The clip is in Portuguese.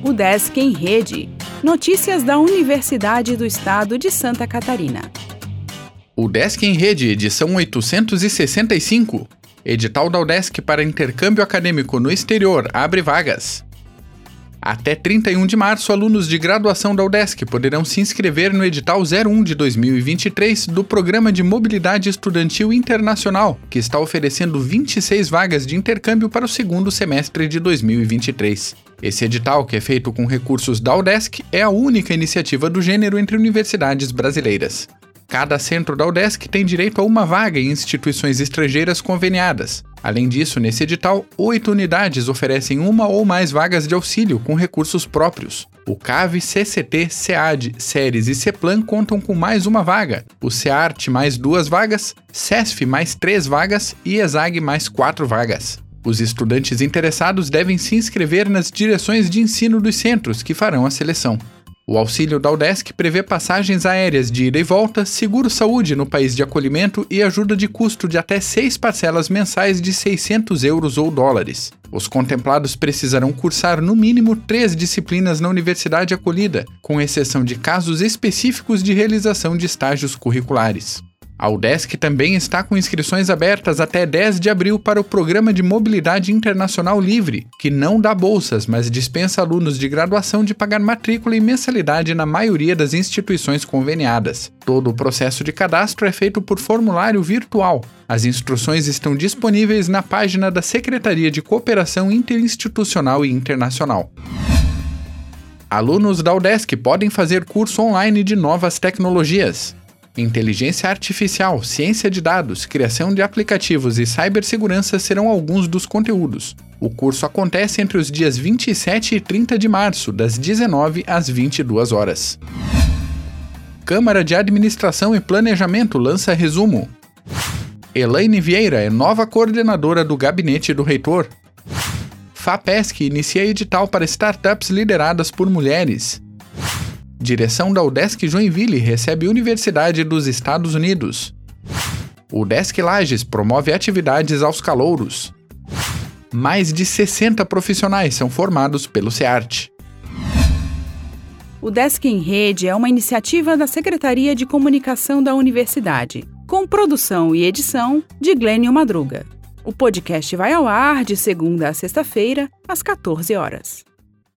O Desk em Rede. Notícias da Universidade do Estado de Santa Catarina. O Desk em Rede, edição 865. Edital da UDESC para intercâmbio acadêmico no exterior abre vagas. Até 31 de março, alunos de graduação da UDESC poderão se inscrever no edital 01 de 2023 do Programa de Mobilidade Estudantil Internacional, que está oferecendo 26 vagas de intercâmbio para o segundo semestre de 2023. Esse edital, que é feito com recursos da UDESC, é a única iniciativa do gênero entre universidades brasileiras. Cada centro da UDESC tem direito a uma vaga em instituições estrangeiras conveniadas. Além disso, nesse edital, oito unidades oferecem uma ou mais vagas de auxílio com recursos próprios. O CAV, CCT, SEAD, SERES e CEPLAN contam com mais uma vaga, o SEART mais duas vagas, CESF mais três vagas e ESAG mais quatro vagas. Os estudantes interessados devem se inscrever nas direções de ensino dos centros que farão a seleção. O auxílio da UDESC prevê passagens aéreas de ida e volta, seguro-saúde no país de acolhimento e ajuda de custo de até seis parcelas mensais de 600 euros ou dólares. Os contemplados precisarão cursar no mínimo três disciplinas na universidade acolhida, com exceção de casos específicos de realização de estágios curriculares. A UDESC também está com inscrições abertas até 10 de abril para o Programa de Mobilidade Internacional Livre, que não dá bolsas, mas dispensa alunos de graduação de pagar matrícula e mensalidade na maioria das instituições conveniadas. Todo o processo de cadastro é feito por formulário virtual. As instruções estão disponíveis na página da Secretaria de Cooperação Interinstitucional e Internacional. Alunos da UDESC podem fazer curso online de novas tecnologias. Inteligência artificial, ciência de dados, criação de aplicativos e cibersegurança serão alguns dos conteúdos. O curso acontece entre os dias 27 e 30 de março, das 19 às 22 horas. Câmara de Administração e Planejamento lança resumo. Elaine Vieira é nova coordenadora do gabinete do reitor. FAPESC inicia edital para startups lideradas por mulheres. Direção da UDESC Joinville recebe Universidade dos Estados Unidos. O Desk Lages promove atividades aos calouros. Mais de 60 profissionais são formados pelo SEART. O Desk em Rede é uma iniciativa da Secretaria de Comunicação da Universidade, com produção e edição de Glênio Madruga. O podcast vai ao ar de segunda a sexta-feira, às 14 horas.